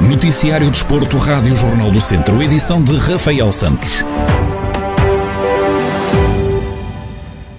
Noticiário Desporto, Rádio Jornal do Centro, edição de Rafael Santos.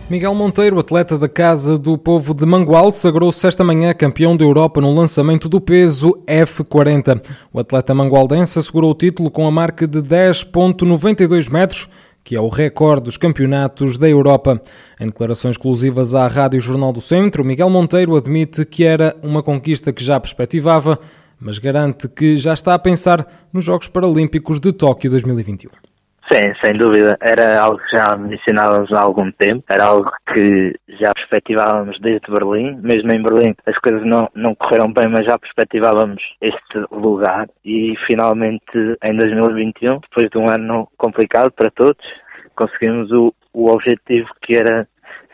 Miguel Monteiro, atleta da Casa do Povo de Mangualde, sagrou-se esta manhã campeão da Europa no lançamento do peso F40. O atleta mangualdense assegurou o título com a marca de 10.92 metros, que é o recorde dos campeonatos da Europa. Em declarações exclusivas à Rádio Jornal do Centro, Miguel Monteiro admite que era uma conquista que já perspectivava, mas garante que já está a pensar nos Jogos Paralímpicos de Tóquio 2021. Sim, sem dúvida. Era algo que já mencionávamos há algum tempo, era algo que já perspectivávamos desde Berlim. Mesmo em Berlim as coisas não, não correram bem, mas já perspectivávamos este lugar. E finalmente em 2021, depois de um ano complicado para todos, conseguimos o, o objetivo que era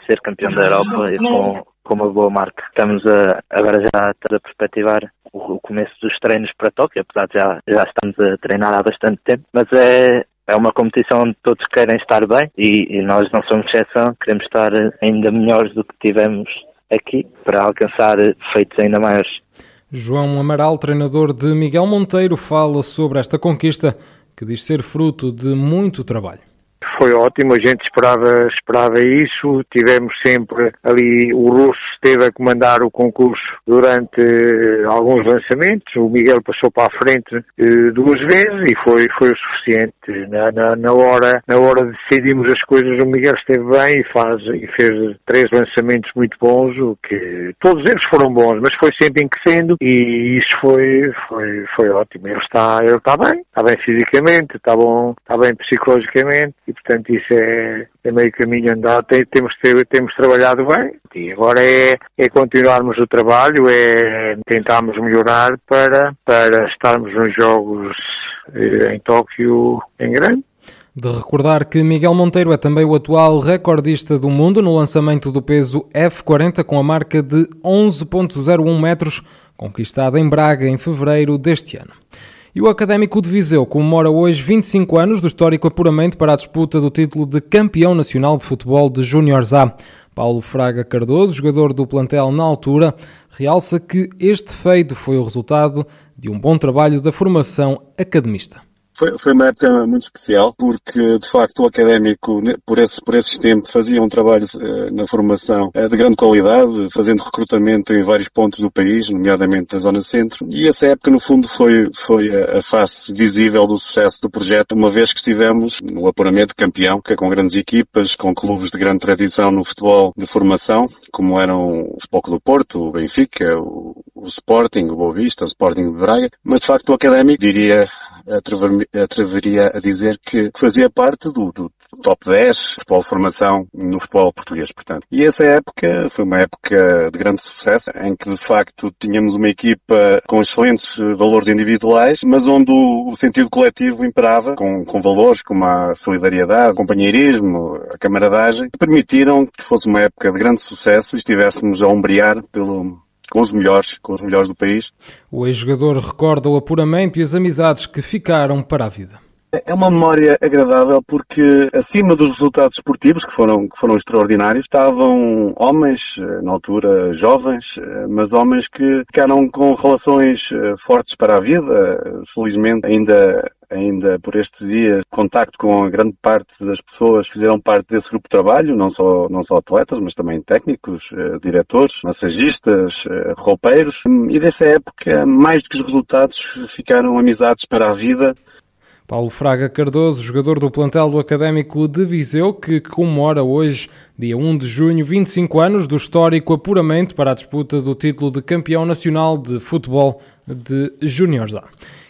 ser campeão da Europa e com, com uma boa marca. Estamos a, agora já a perspectivar o, o começo dos treinos para Tóquio, apesar de já, já estamos a treinar há bastante tempo, mas é, é uma competição onde todos querem estar bem e, e, nós não somos exceção, queremos estar ainda melhores do que tivemos aqui para alcançar feitos ainda maiores. João Amaral, treinador de Miguel Monteiro, fala sobre esta conquista que diz ser fruto de muito trabalho foi ótimo, a gente esperava, esperava isso, tivemos sempre ali, o Russo esteve a comandar o concurso durante uh, alguns lançamentos, o Miguel passou para a frente uh, duas vezes e foi, foi o suficiente. Na, na, na, hora, na hora de decidirmos as coisas, o Miguel esteve bem e, faz, e fez três lançamentos muito bons, o que todos eles foram bons, mas foi sempre enquecendo e isso foi, foi, foi ótimo. Ele está, ele está bem, está bem fisicamente, está bom, está bem psicologicamente e portanto portanto isso é, é meio caminho andado, Tem, temos, temos trabalhado bem e agora é, é continuarmos o trabalho, é tentarmos melhorar para, para estarmos nos Jogos eh, em Tóquio em grande. De recordar que Miguel Monteiro é também o atual recordista do mundo no lançamento do peso F40 com a marca de 11.01 metros, conquistada em Braga em fevereiro deste ano. E o Académico de Viseu comemora hoje 25 anos do histórico apuramento para a disputa do título de campeão nacional de futebol de Júniores A. Paulo Fraga Cardoso, jogador do plantel na altura, realça que este feito foi o resultado de um bom trabalho da formação academista. Foi, foi uma época muito especial, porque de facto o académico, por, esse, por esses tempos, fazia um trabalho uh, na formação uh, de grande qualidade, fazendo recrutamento em vários pontos do país, nomeadamente da Zona Centro. E essa época, no fundo, foi, foi a face visível do sucesso do projeto, uma vez que estivemos no apuramento campeão, que é com grandes equipas, com clubes de grande tradição no futebol de formação, como eram o Futebol do Porto, o Benfica, o, o Sporting, o Boa Vista, o Sporting de Braga, mas de facto o académico, diria, atreveria a dizer que fazia parte do, do top 10 futebol formação no futebol português, portanto. E essa época foi uma época de grande sucesso, em que de facto tínhamos uma equipa com excelentes valores individuais, mas onde o, sentido coletivo imperava, com, com valores como a solidariedade, o companheirismo, a camaradagem, que permitiram que fosse uma época de grande sucesso e estivéssemos a ombrear pelo, com os melhores, com os melhores do país. O ex-jogador recorda o apuramento e as amizades que ficaram para a vida. É uma memória agradável porque acima dos resultados esportivos, que foram, que foram extraordinários, estavam homens, eh, na altura jovens, eh, mas homens que ficaram com relações eh, fortes para a vida. Felizmente ainda ainda por estes dias contacto com a grande parte das pessoas que fizeram parte desse grupo de trabalho, não só, não só atletas, mas também técnicos, diretores, massagistas, roupeiros. E dessa época, mais do que os resultados, ficaram amizades para a vida Paulo Fraga Cardoso, jogador do plantel do Académico de Viseu, que comemora hoje, dia 1 de junho, 25 anos do histórico apuramento para a disputa do título de campeão nacional de futebol de Júniores A.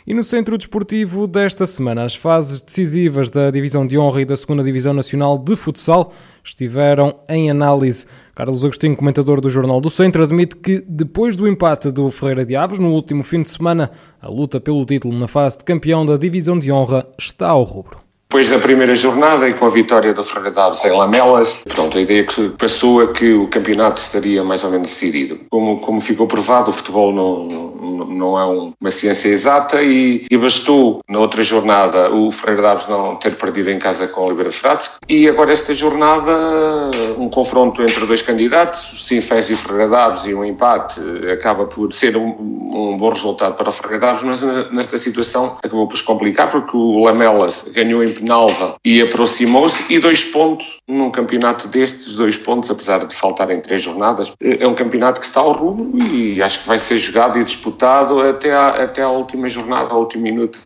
E no centro desportivo desta semana, as fases decisivas da Divisão de Honra e da Segunda Divisão Nacional de Futsal estiveram em análise. Carlos Agostinho, comentador do Jornal do Centro, admite que depois do empate do Ferreira de Aves no último fim de semana, a luta pelo título na fase de campeão da Divisão de Honra está ao rubro. Depois da primeira jornada e com a vitória do Ferreira Daves em Lamelas, pronto, a ideia que passou é que o campeonato estaria mais ou menos decidido. Como, como ficou provado, o futebol não, não, não é um, uma ciência exata e, e, bastou na outra jornada o Ferreira Daves não ter perdido em casa com o Oliveira de Frades. E agora esta jornada um confronto entre dois candidatos, Sinfés e Ferreira Daves e um empate acaba por ser um, um bom resultado para o Ferreira Daves, mas nesta situação acabou por se complicar porque o Lamelas ganhou em Penalva e aproximou-se e dois pontos num campeonato destes, dois pontos, apesar de faltarem três jornadas, é um campeonato que está ao rubro e acho que vai ser jogado e disputado até à, até à última jornada, ao último minuto.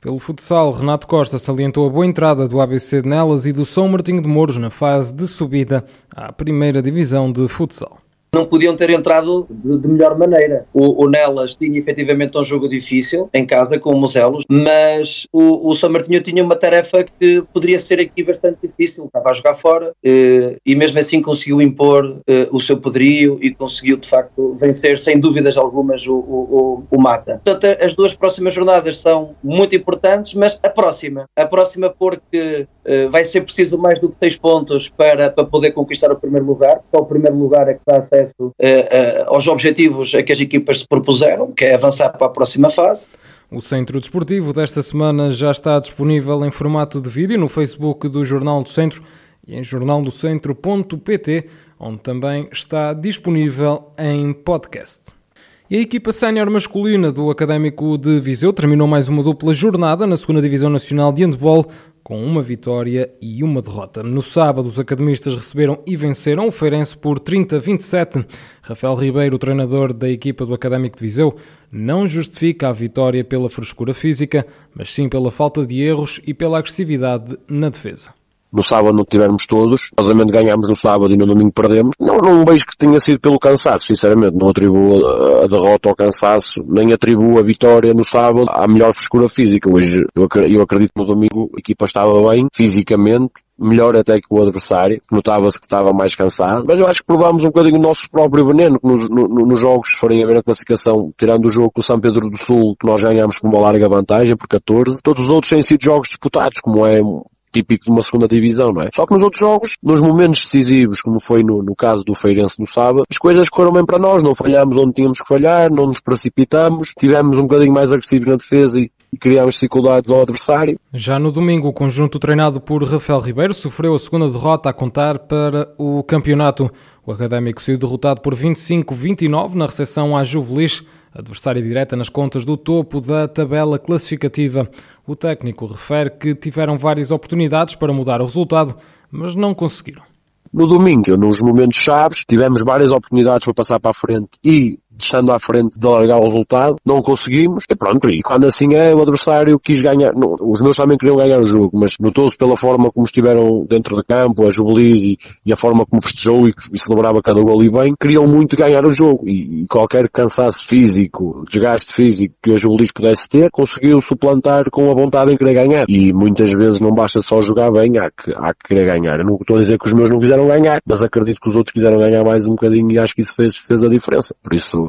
Pelo futsal, Renato Costa salientou a boa entrada do ABC de Nelas e do São Martinho de Mouros na fase de subida à primeira divisão de futsal não podiam ter entrado de, de melhor maneira. O, o, Nelas tinha efetivamente um jogo difícil em casa com o Moselos, mas o, o São Martinho tinha uma tarefa que poderia ser aqui bastante difícil. Estava a jogar fora eh, e mesmo assim conseguiu impor eh, o seu poderio e conseguiu de facto vencer sem dúvidas algumas o, o, o, Mata. Portanto, as duas próximas jornadas são muito importantes, mas a próxima, a próxima porque vai ser preciso mais do que seis pontos para, para poder conquistar o primeiro lugar, porque o primeiro lugar é que dá acesso uh, uh, aos objetivos a que as equipas se propuseram, que é avançar para a próxima fase. O Centro Desportivo desta semana já está disponível em formato de vídeo no Facebook do Jornal do Centro e em jornaldocentro.pt, onde também está disponível em podcast. E a equipa sénior masculina do Académico de Viseu terminou mais uma dupla jornada na 2 Divisão Nacional de Handball com uma vitória e uma derrota. No sábado, os academistas receberam e venceram o Feirense por 30-27. Rafael Ribeiro, treinador da equipa do Académico de Viseu, não justifica a vitória pela frescura física, mas sim pela falta de erros e pela agressividade na defesa no sábado não tivermos todos, obviamente ganhámos no sábado e no domingo perdemos. Não, não vejo que tenha sido pelo cansaço, sinceramente, não atribuo a derrota ao cansaço, nem atribuo a vitória no sábado à melhor frescura física. Hoje, eu acredito que no domingo a equipa estava bem, fisicamente, melhor até que o adversário, notava-se que estava mais cansado, mas eu acho que provámos um bocadinho o nosso próprio veneno, que nos, no, nos jogos, se forem a ver a classificação, tirando o jogo com o São Pedro do Sul, que nós ganhámos com uma larga vantagem, por 14, todos os outros têm sido jogos disputados, como é típico de uma segunda divisão, não é? Só que nos outros jogos, nos momentos decisivos, como foi no, no caso do Feirense no sábado, as coisas correram bem para nós, não falhámos onde tínhamos que falhar, não nos precipitamos, tivemos um bocadinho mais agressivos na defesa e, criámos dificuldades ao adversário. Já no domingo, o conjunto treinado por Rafael Ribeiro sofreu a segunda derrota a contar para o campeonato. O Académico saiu derrotado por 25-29 na recepção à Juvelis, adversária direta nas contas do topo da tabela classificativa. O técnico refere que tiveram várias oportunidades para mudar o resultado, mas não conseguiram. No domingo, nos momentos chaves, tivemos várias oportunidades para passar para a frente e estando à frente de largar o resultado, não conseguimos, e pronto, e quando assim é, o adversário quis ganhar, não, os meus também queriam ganhar o jogo, mas notou-se pela forma como estiveram dentro de campo, a Jubilis e, e, a forma como festejou e, e celebrava cada gol e bem, queriam muito ganhar o jogo, e, e qualquer cansaço físico, desgaste físico que a Jubilis pudesse ter, conseguiu suplantar com a vontade em querer ganhar, e muitas vezes não basta só jogar bem, há que, há que querer ganhar, eu não estou a dizer que os meus não quiseram ganhar, mas acredito que os outros quiseram ganhar mais um bocadinho e acho que isso fez, fez a diferença, por isso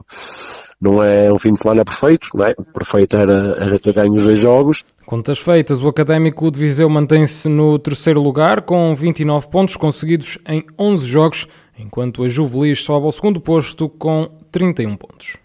não é um fim de semana perfeito, não é? Perfeito era, era ter ganho os dois jogos. Contas feitas, o Académico de Viseu mantém-se no terceiro lugar com 29 pontos conseguidos em 11 jogos, enquanto a Juvelis sobe ao segundo posto com 31 pontos.